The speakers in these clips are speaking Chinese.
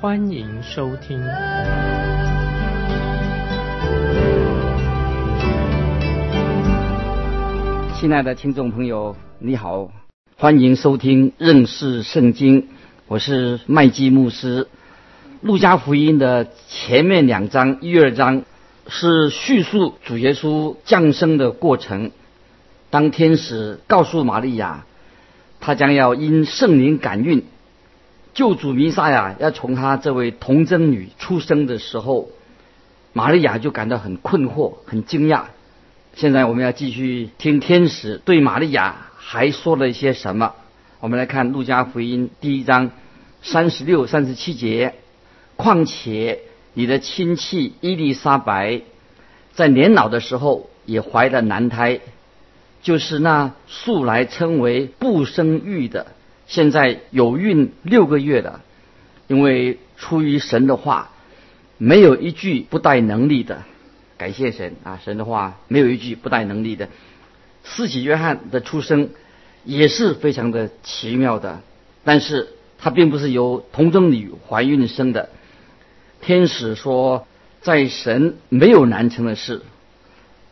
欢迎收听。亲爱的听众朋友，你好，欢迎收听认识圣经，我是麦基牧师。路加福音的前面两章一二章。是叙述主耶稣降生的过程。当天使告诉玛利亚，他将要因圣灵感孕，救主弥撒亚要从他这位童贞女出生的时候，玛利亚就感到很困惑、很惊讶。现在我们要继续听天使对玛利亚还说了一些什么。我们来看路加福音第一章三十六、三十七节。况且。你的亲戚伊丽莎白，在年老的时候也怀了男胎，就是那素来称为不生育的，现在有孕六个月的。因为出于神的话，没有一句不带能力的。感谢神啊，神的话没有一句不带能力的。四喜约翰的出生也是非常的奇妙的，但是他并不是由童贞女怀孕生的。天使说，在神没有难成的事，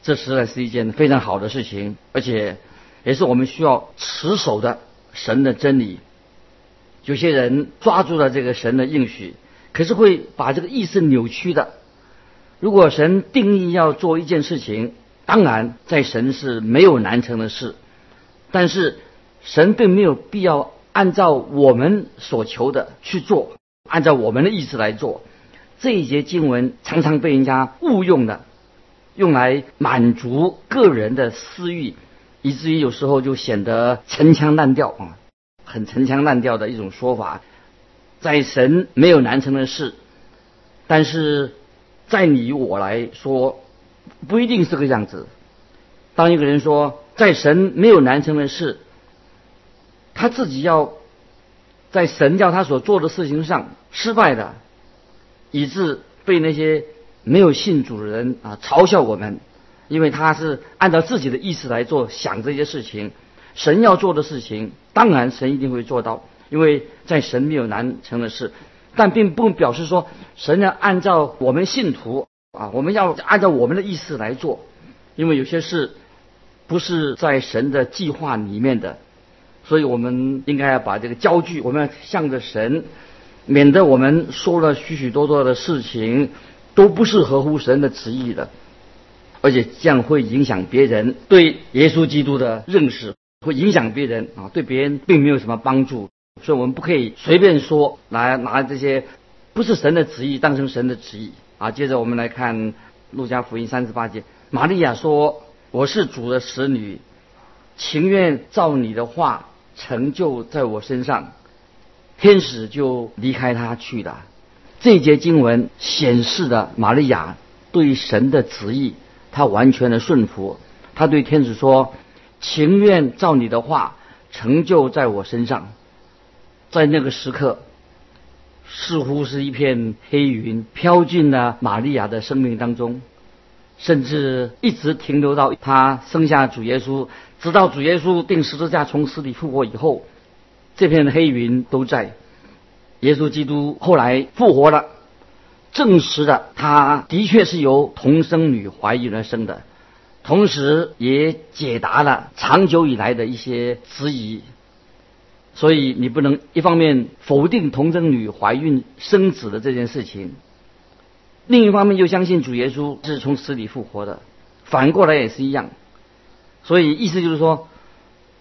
这实在是一件非常好的事情，而且也是我们需要持守的神的真理。有些人抓住了这个神的应许，可是会把这个意思扭曲的。如果神定义要做一件事情，当然在神是没有难成的事，但是神并没有必要按照我们所求的去做，按照我们的意思来做。这一节经文常常被人家误用的，用来满足个人的私欲，以至于有时候就显得陈腔滥调啊，很陈腔滥调的一种说法。在神没有难成的事，但是在你我来说，不一定是个样子。当一个人说在神没有难成的事，他自己要在神叫他所做的事情上失败的。以致被那些没有信主的人啊嘲笑我们，因为他是按照自己的意思来做想这些事情。神要做的事情，当然神一定会做到，因为在神没有难成的事。但并不表示说神要按照我们信徒啊，我们要按照我们的意思来做，因为有些事不是在神的计划里面的，所以我们应该要把这个焦距，我们要向着神。免得我们说了许许多多的事情，都不是合乎神的旨意的，而且这样会影响别人对耶稣基督的认识，会影响别人啊，对别人并没有什么帮助。所以我们不可以随便说，来拿这些不是神的旨意当成神的旨意啊。接着我们来看路加福音三十八节，玛利亚说：“我是主的使女，情愿照你的话成就在我身上。”天使就离开他去了。这节经文显示的玛利亚对神的旨意，他完全的顺服。他对天使说：“情愿照你的话成就在我身上。”在那个时刻，似乎是一片黑云飘进了玛利亚的生命当中，甚至一直停留到他生下主耶稣，直到主耶稣定十字架从死里复活以后。这片黑云都在。耶稣基督后来复活了，证实了他的确是由童生女怀孕而生的，同时也解答了长久以来的一些质疑。所以你不能一方面否定童贞女怀孕生子的这件事情，另一方面又相信主耶稣是从死里复活的，反过来也是一样。所以意思就是说，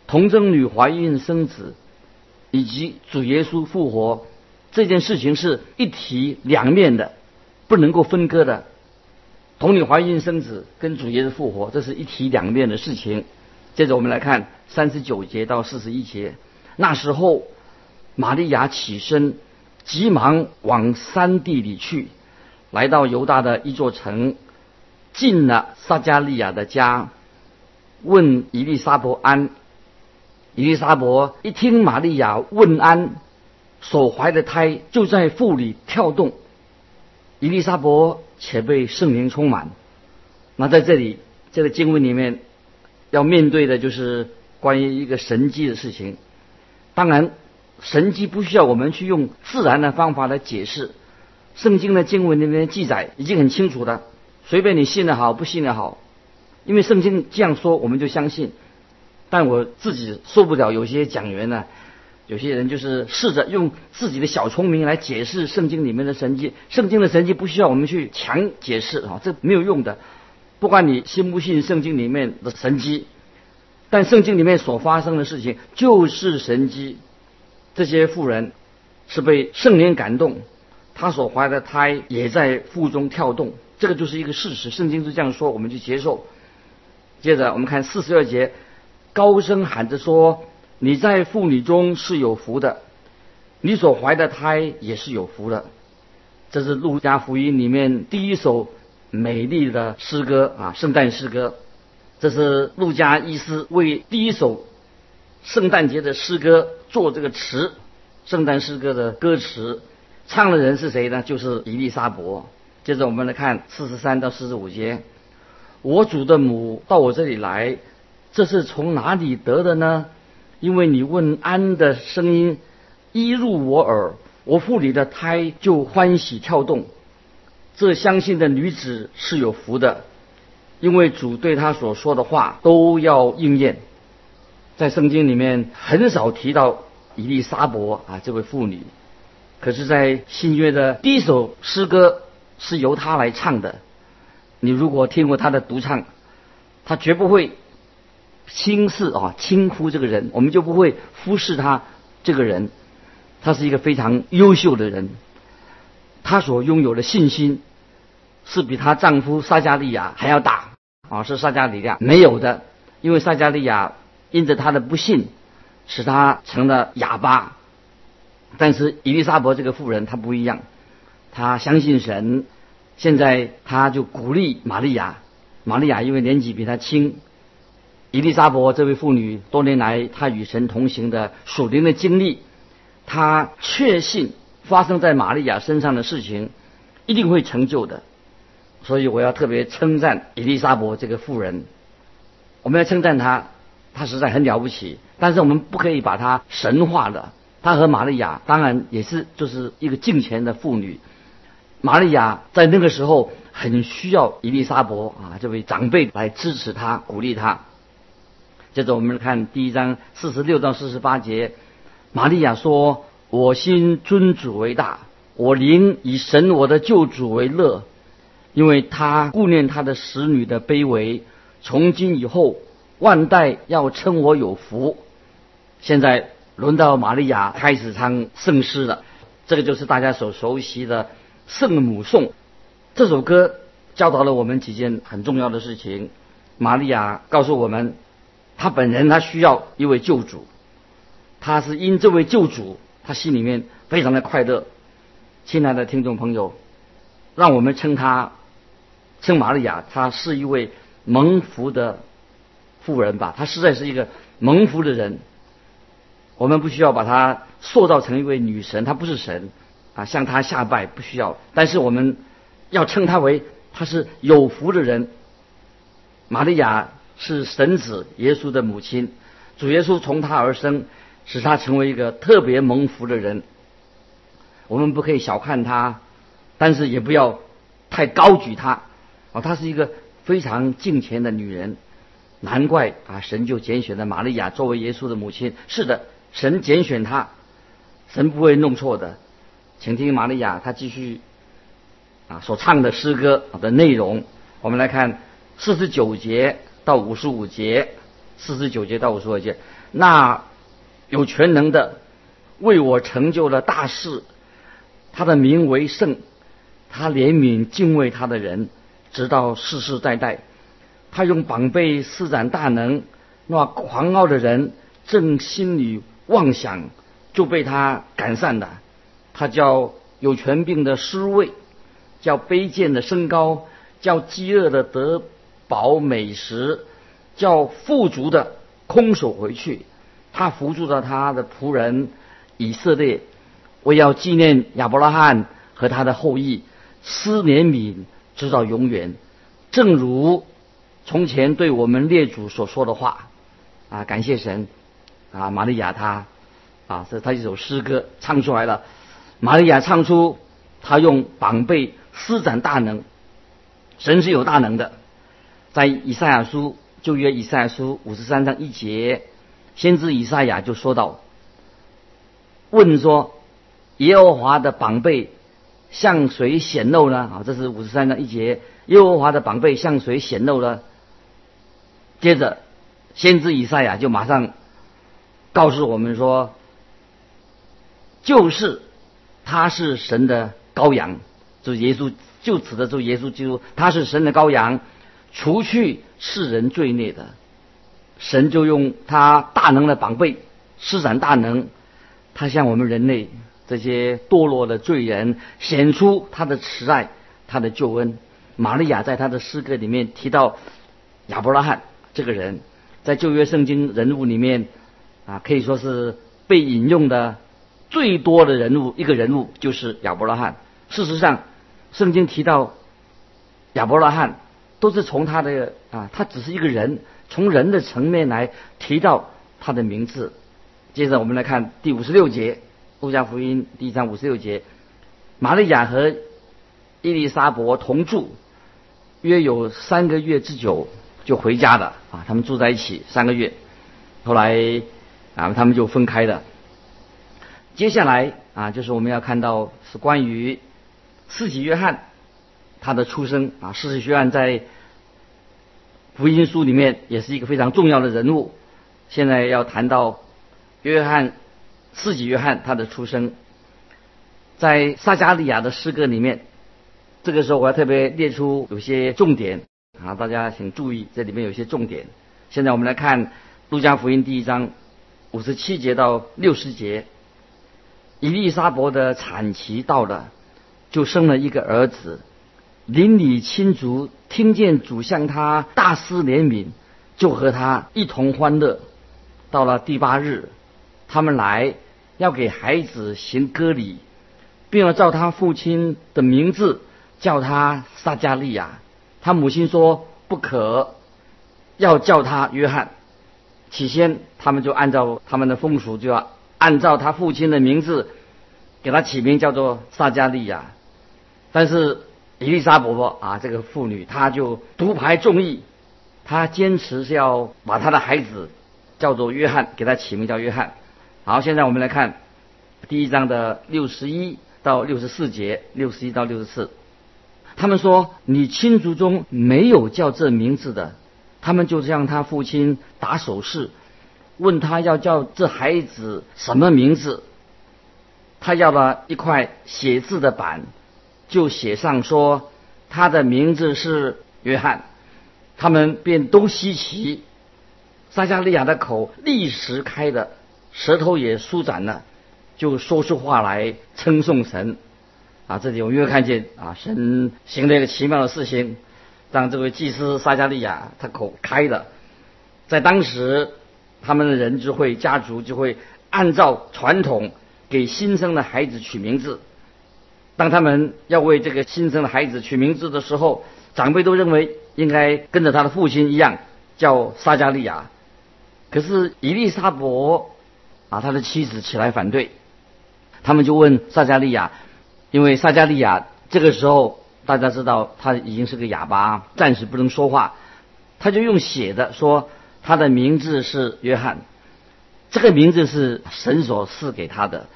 童贞女怀孕生子。以及主耶稣复活这件事情是一体两面的，不能够分割的。同你怀孕生子跟主耶稣复活，这是一体两面的事情。接着我们来看三十九节到四十一节。那时候，玛利亚起身，急忙往山地里去，来到犹大的一座城，进了撒加利亚的家，问伊丽莎伯安。伊丽莎伯一听玛利亚问安，所怀的胎就在腹里跳动。伊丽莎伯且被圣灵充满。那在这里，这个经文里面要面对的就是关于一个神迹的事情。当然，神迹不需要我们去用自然的方法来解释。圣经的经文里面记载已经很清楚的，随便你信的好，不信的好，因为圣经这样说，我们就相信。但我自己受不了，有些讲员呢，有些人就是试着用自己的小聪明来解释圣经里面的神迹。圣经的神迹不需要我们去强解释啊，这没有用的。不管你信不信圣经里面的神迹，但圣经里面所发生的事情就是神迹。这些妇人是被圣灵感动，她所怀的胎也在腹中跳动，这个就是一个事实。圣经是这样说，我们就接受。接着我们看四十二节。高声喊着说：“你在妇女中是有福的，你所怀的胎也是有福的。”这是路加福音里面第一首美丽的诗歌啊，圣诞诗歌。这是路加医师为第一首圣诞节的诗歌做这个词，圣诞诗歌的歌词，唱的人是谁呢？就是伊丽莎伯。接着我们来看四十三到四十五节：“我主的母到我这里来。”这是从哪里得的呢？因为你问安的声音一入我耳，我腹里的胎就欢喜跳动。这相信的女子是有福的，因为主对她所说的话都要应验。在圣经里面很少提到伊丽莎伯啊这位妇女，可是，在新约的第一首诗歌是由她来唱的。你如果听过她的独唱，她绝不会。轻视啊，轻忽这个人，我们就不会忽视他这个人。他是一个非常优秀的人，他所拥有的信心是比她丈夫撒加利亚还要大啊，是撒加利亚没有的。因为撒加利亚因着他的不幸，使他成了哑巴。但是伊丽莎伯这个妇人她不一样，她相信神。现在他就鼓励玛利亚，玛利亚因为年纪比他轻。伊丽莎伯这位妇女多年来她与神同行的属灵的经历，她确信发生在玛利亚身上的事情一定会成就的，所以我要特别称赞伊丽莎伯这个妇人。我们要称赞她，她实在很了不起。但是我们不可以把她神化了。她和玛利亚当然也是就是一个敬虔的妇女。玛利亚在那个时候很需要伊丽莎伯啊这位长辈来支持她、鼓励她。接着我们看第一章四十六到四十八节，玛利亚说：“我心尊主为大，我灵以神我的救主为乐，因为他顾念他的使女的卑微。从今以后，万代要称我有福。”现在轮到玛利亚开始唱圣诗了，这个就是大家所熟悉的圣母颂。这首歌教导了我们几件很重要的事情。玛利亚告诉我们。他本人他需要一位救主，他是因这位救主，他心里面非常的快乐。亲爱的听众朋友，让我们称他称玛利亚，她是一位蒙福的妇人吧？她实在是一个蒙福的人。我们不需要把她塑造成一位女神，她不是神啊，向她下拜不需要。但是我们要称她为她是有福的人，玛利亚。是神子耶稣的母亲，主耶稣从他而生，使他成为一个特别蒙福的人。我们不可以小看他，但是也不要太高举他。哦，她是一个非常敬虔的女人，难怪啊，神就拣选了玛利亚作为耶稣的母亲。是的，神拣选她，神不会弄错的。请听玛利亚她继续啊所唱的诗歌的内容。我们来看四十九节。到五十五节，四十九节到五十五节，那有全能的为我成就了大事，他的名为圣，他怜悯敬畏他的人，直到世世代代。他用膀臂施展大能，那狂傲的人正心里妄想，就被他赶散了。他叫有权柄的失位，叫卑贱的升高，叫饥饿的得饱美食，叫富足的空手回去。他扶助了他的仆人以色列，为要纪念亚伯拉罕和他的后裔，施怜悯直到永远。正如从前对我们列祖所说的话，啊，感谢神，啊，玛利亚她，啊，这她一首诗歌唱出来了。玛利亚唱出，她用膀臂施展大能，神是有大能的。在以赛亚书旧约以赛亚书五十三章一节，先知以赛亚就说到，问说耶和华的膀臂向谁显露呢？啊，这是五十三章一节。耶和华的膀臂向谁显露呢？接着，先知以赛亚就马上告诉我们说，就是他是神的羔羊，就耶稣，就指的就耶稣基督，他是神的羔羊，除去世人罪孽的。神就用他大能的膀臂施展大能，他向我们人类这些堕落的罪人显出他的慈爱，他的救恩。玛利亚在他的诗歌里面提到亚伯拉罕这个人，在旧约圣经人物里面啊，可以说是被引用的最多的人物，一个人物就是亚伯拉罕。事实上，圣经提到亚伯拉罕，都是从他的啊，他只是一个人，从人的层面来提到他的名字。接着我们来看第五十六节，《路加福音》第一章五十六节，玛利亚和伊丽莎伯同住。约有三个月之久就回家了啊，他们住在一起三个月，后来啊他们就分开了。接下来啊就是我们要看到是关于四喜约翰他的出生啊，四喜约翰在福音书里面也是一个非常重要的人物。现在要谈到约翰四喜约翰他的出生，在撒加利亚的诗歌里面。这个时候我要特别列出有些重点啊，大家请注意，这里面有些重点。现在我们来看《路加福音》第一章五十七节到六十节，伊丽莎伯的产期到了，就生了一个儿子。邻里亲族听见主向他大施怜悯，就和他一同欢乐。到了第八日，他们来要给孩子行割礼，并要照他父亲的名字。叫他撒加利亚，他母亲说不可，要叫他约翰。起先他们就按照他们的风俗，就要按照他父亲的名字给他起名叫做撒加利亚。但是伊丽莎伯伯啊，这个妇女，她就独排众议，她坚持是要把她的孩子叫做约翰，给他起名叫约翰。好，现在我们来看第一章的六十一到六十四节，六十一到六十四。他们说：“你亲族中没有叫这名字的。”他们就向他父亲打手势，问他要叫这孩子什么名字。他要了一块写字的板，就写上说：“他的名字是约翰。”他们便都稀奇。撒加利亚的口立时开了，舌头也舒展了，就说出话来称颂神。啊，这里我们又看见啊，神行了一个奇妙的事情，让这位祭司撒加利亚他口开了。在当时，他们的人就会家族就会按照传统给新生的孩子取名字。当他们要为这个新生的孩子取名字的时候，长辈都认为应该跟着他的父亲一样叫撒加利亚。可是伊丽莎伯啊，他的妻子起来反对，他们就问撒加利亚。因为撒加利亚这个时候，大家知道他已经是个哑巴，暂时不能说话，他就用写的说他的名字是约翰，这个名字是神所赐给他的，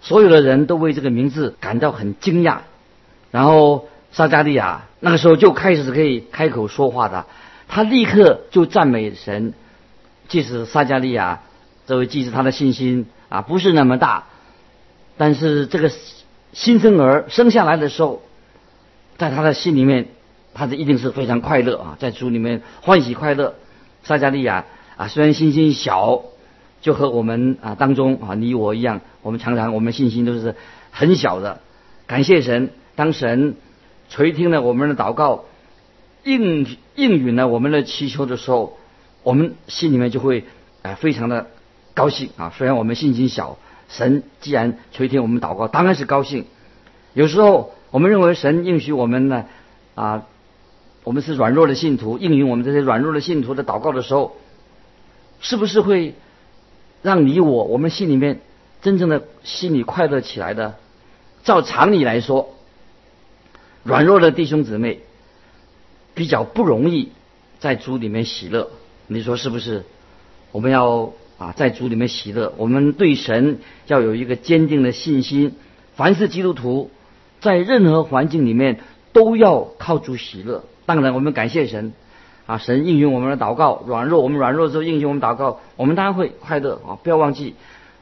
所有的人都为这个名字感到很惊讶。然后撒加利亚那个时候就开始可以开口说话的，他立刻就赞美神。即使撒加利亚这位祭司他的信心啊不是那么大，但是这个。新生儿生下来的时候，在他的心里面，他的一定是非常快乐啊，在主里面欢喜快乐。撒加利亚啊，虽然信心小，就和我们啊当中啊你我一样，我们常常我们信心都是很小的。感谢神，当神垂听了我们的祷告，应应允了我们的祈求的时候，我们心里面就会啊非常的高兴啊。虽然我们信心小，神既然垂听我们祷告，当然是高兴。有时候我们认为神应许我们呢啊，我们是软弱的信徒，应允我们这些软弱的信徒的祷告的时候，是不是会让你我我们心里面真正的心里快乐起来的？照常理来说。软弱的弟兄姊妹比较不容易在主里面喜乐，你说是不是？我们要啊在主里面喜乐，我们对神要有一个坚定的信心。凡是基督徒，在任何环境里面都要靠主喜乐。当然，我们感谢神啊，神应允我们的祷告。软弱，我们软弱之后应允我们祷告，我们当然会快乐啊！不要忘记，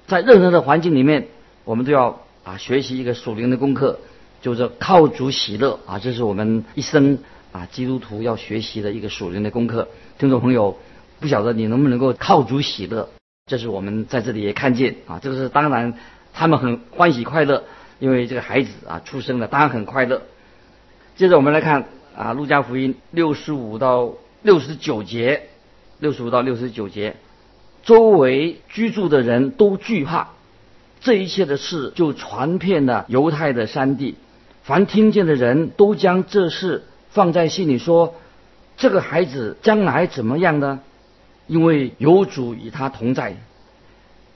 在任何的环境里面，我们都要啊学习一个属灵的功课。就是靠主喜乐啊，这是我们一生啊基督徒要学习的一个属灵的功课。听众朋友，不晓得你能不能够靠主喜乐？这是我们在这里也看见啊，这个是当然，他们很欢喜快乐，因为这个孩子啊出生了，当然很快乐。接着我们来看啊，《路加福音》六十五到六十九节，六十五到六十九节，周围居住的人都惧怕，这一切的事就传遍了犹太的山地。凡听见的人都将这事放在心里，说：“这个孩子将来怎么样呢？因为有主与他同在。”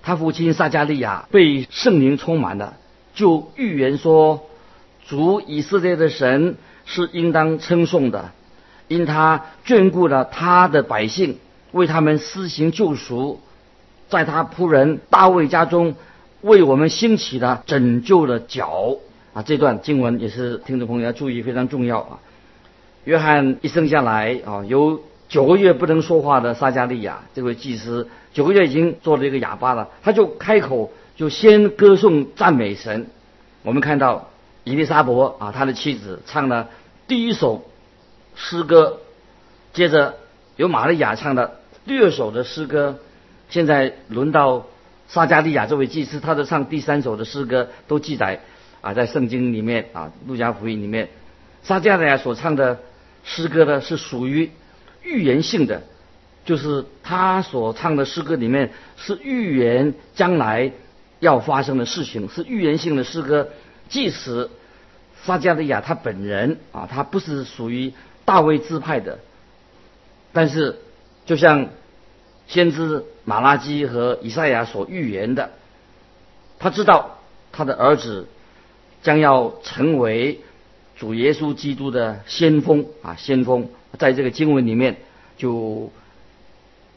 他父亲撒加利亚被圣灵充满了，就预言说：“主以色列的神是应当称颂的，因他眷顾了他的百姓，为他们施行救赎，在他仆人大卫家中为我们兴起了拯救的脚。”啊，这段经文也是听众朋友要注意，非常重要啊。约翰一生下来啊，有九个月不能说话的撒加利亚这位祭司，九个月已经做了一个哑巴了，他就开口就先歌颂赞美神。我们看到伊丽莎伯啊，他的妻子唱了第一首诗歌，接着由玛利亚唱的第二首的诗歌，现在轮到撒加利亚这位祭司，他的唱第三首的诗歌都记载。啊，在圣经里面啊，《路加福音》里面，撒加利亚所唱的诗歌呢，是属于预言性的，就是他所唱的诗歌里面是预言将来要发生的事情，是预言性的诗歌。即使撒加利亚他本人啊，他不是属于大卫支派的，但是就像先知马拉基和以赛亚所预言的，他知道他的儿子。将要成为主耶稣基督的先锋啊！先锋在这个经文里面就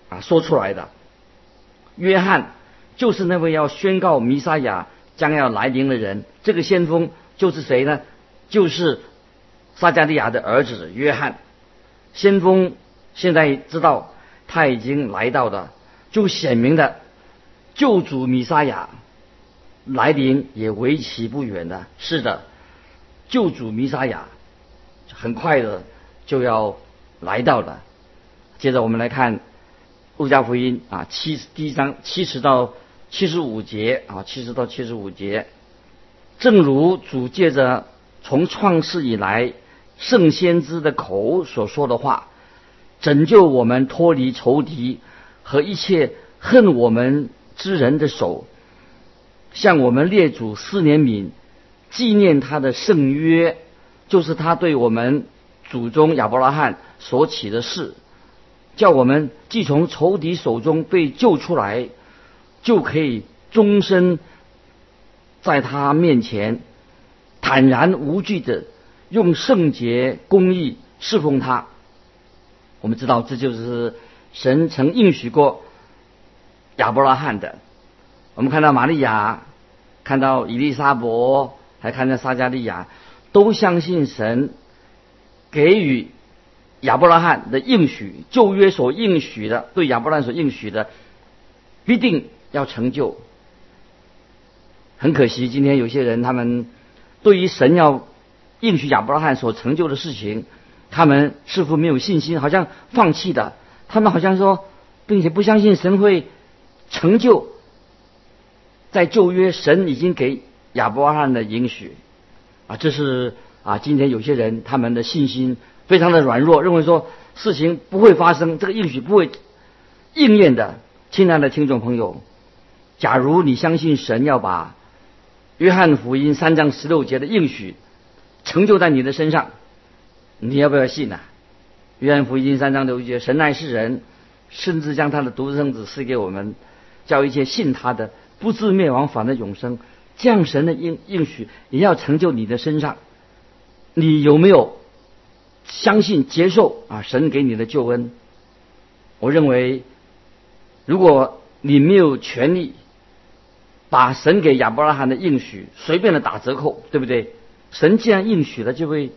啊说出来的。约翰就是那位要宣告弥撒亚将要来临的人。这个先锋就是谁呢？就是撒加利亚的儿子约翰。先锋现在知道他已经来到的，就显明的救主弥撒亚。来临也为期不远的，是的，救主弥撒亚很快的就要来到了。接着我们来看路加福音啊，七第一章七十到七十五节啊，七十到七十五节，正如主借着从创世以来圣先知的口所说的话，拯救我们脱离仇敌和一切恨我们之人的手。向我们列祖四年敏纪念他的圣约，就是他对我们祖宗亚伯拉罕所起的事，叫我们既从仇敌手中被救出来，就可以终身在他面前坦然无惧的用圣洁公义侍奉他。我们知道，这就是神曾应许过亚伯拉罕的。我们看到玛利亚，看到伊丽莎伯，还看到撒加利亚，都相信神给予亚伯拉罕的应许，旧约所应许的，对亚伯拉罕所应许的，必定要成就。很可惜，今天有些人他们对于神要应许亚伯拉罕所成就的事情，他们似乎没有信心，好像放弃的。他们好像说，并且不相信神会成就。在旧约，神已经给亚伯拉罕的应许，啊，这是啊，今天有些人他们的信心非常的软弱，认为说事情不会发生，这个应许不会应验的。亲爱的听众朋友，假如你相信神要把约翰福音三章十六节的应许成就在你的身上，你要不要信呢？约翰福音三章六节，神爱世人，甚至将他的独生子赐给我们，叫一切信他的不至灭亡，反得永生。这样神的应应许也要成就你的身上。你有没有相信接受啊？神给你的救恩？我认为，如果你没有权利把神给亚伯拉罕的应许随便的打折扣，对不对？神既然应许了，就会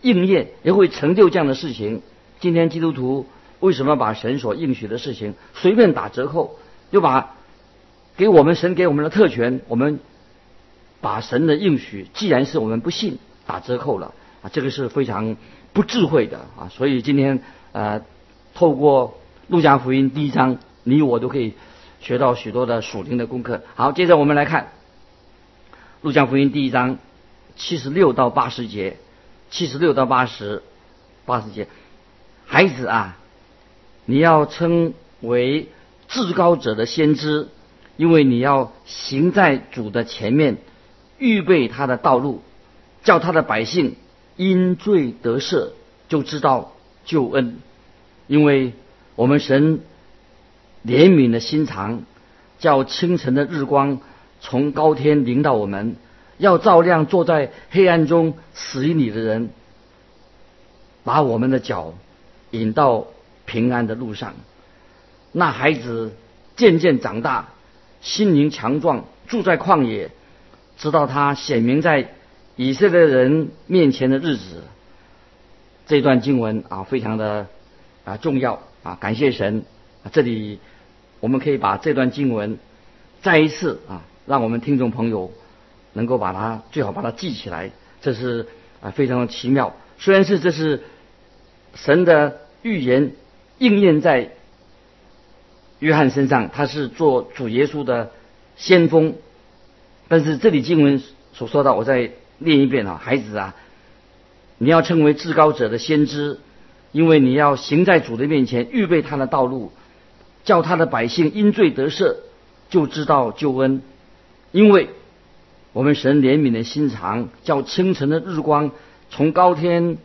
应验，也会成就这样的事情。今天基督徒为什么把神所应许的事情随便打折扣？又把给我们神给我们的特权，我们把神的应许，既然是我们不信。打折扣了啊，这个是非常不智慧的啊，所以今天呃，透过路加福音第一章，你我都可以学到许多的属灵的功课。好，接着我们来看路加福音第一章七十六到八十节，七十六到八十八十节，孩子啊，你要称为至高者的先知，因为你要行在主的前面，预备他的道路。叫他的百姓因罪得赦，就知道救恩，因为我们神怜悯的心肠，叫清晨的日光从高天临到我们，要照亮坐在黑暗中死于你的人，把我们的脚引到平安的路上。那孩子渐渐长大，心灵强壮，住在旷野，直到他显明在。以色列人面前的日子，这段经文啊，非常的啊重要啊，感谢神！这里我们可以把这段经文再一次啊，让我们听众朋友能够把它最好把它记起来，这是啊非常的奇妙。虽然是这是神的预言应验在约翰身上，他是做主耶稣的先锋，但是这里经文所说到，我再。念一遍啊，孩子啊，你要成为至高者的先知，因为你要行在主的面前，预备他的道路，叫他的百姓因罪得赦，就知道救恩。因为我们神怜悯的心肠，叫清晨的日光从高天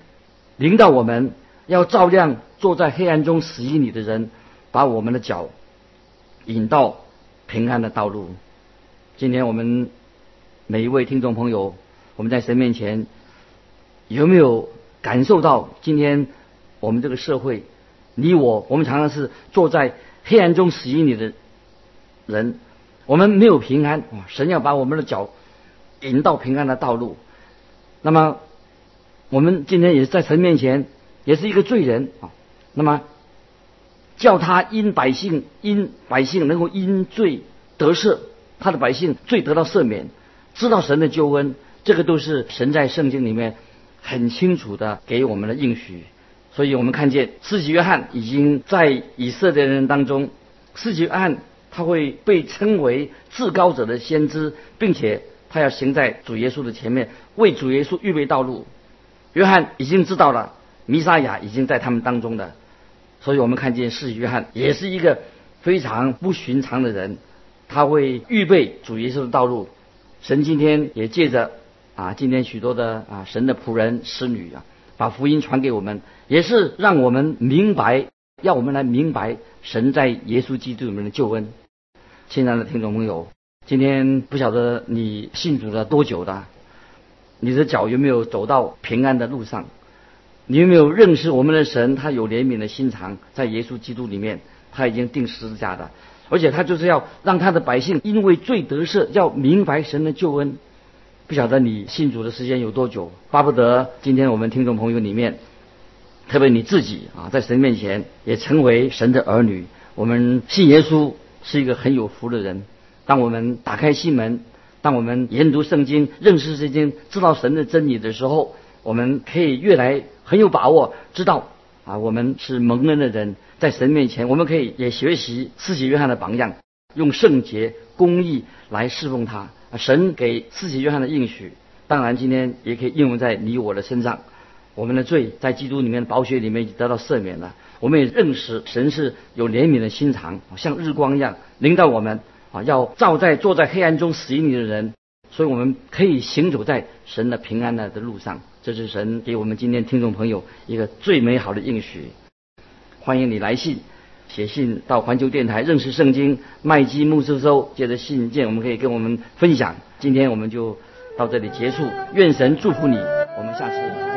临到我们，要照亮坐在黑暗中死于你的人，把我们的脚引到平安的道路。今天我们每一位听众朋友。我们在神面前有没有感受到今天我们这个社会，你我，我们常常是坐在黑暗中死于你的人，我们没有平安。神要把我们的脚引到平安的道路。那么我们今天也是在神面前，也是一个罪人啊。那么叫他因百姓因百姓能够因罪得赦，他的百姓罪得到赦免，知道神的救恩。这个都是神在圣经里面很清楚的给我们的应许，所以我们看见四己约翰已经在以色列人当中，四己约翰他会被称为至高者的先知，并且他要行在主耶稣的前面，为主耶稣预备道路。约翰已经知道了弥撒亚已经在他们当中的，所以我们看见四己约翰也是一个非常不寻常的人，他会预备主耶稣的道路。神今天也借着。啊，今天许多的啊神的仆人、使女啊，把福音传给我们，也是让我们明白，要我们来明白神在耶稣基督里面的救恩。亲爱的听众朋友，今天不晓得你信主了多久的，你的脚有没有走到平安的路上？你有没有认识我们的神？他有怜悯的心肠，在耶稣基督里面，他已经定十字架的，而且他就是要让他的百姓因为罪得赦，要明白神的救恩。不晓得你信主的时间有多久？巴不得今天我们听众朋友里面，特别你自己啊，在神面前也成为神的儿女。我们信耶稣是一个很有福的人。当我们打开心门，当我们研读圣经、认识圣经、知道神的真理的时候，我们可以越来很有把握，知道啊，我们是蒙恩的人，在神面前，我们可以也学习四己约翰的榜样，用圣洁、公义来侍奉他。神给四己约翰的应许，当然今天也可以应用在你我的身上。我们的罪在基督里面宝血里面已经得到赦免了。我们也认识神是有怜悯的心肠，像日光一样领导我们啊，要照在坐在黑暗中死因里的人。所以我们可以行走在神的平安的的路上。这是神给我们今天听众朋友一个最美好的应许。欢迎你来信，写信到环球电台认识圣经麦基牧师收，接着信件我们可以跟我们分享。今天我们就到这里结束，愿神祝福你，我们下次。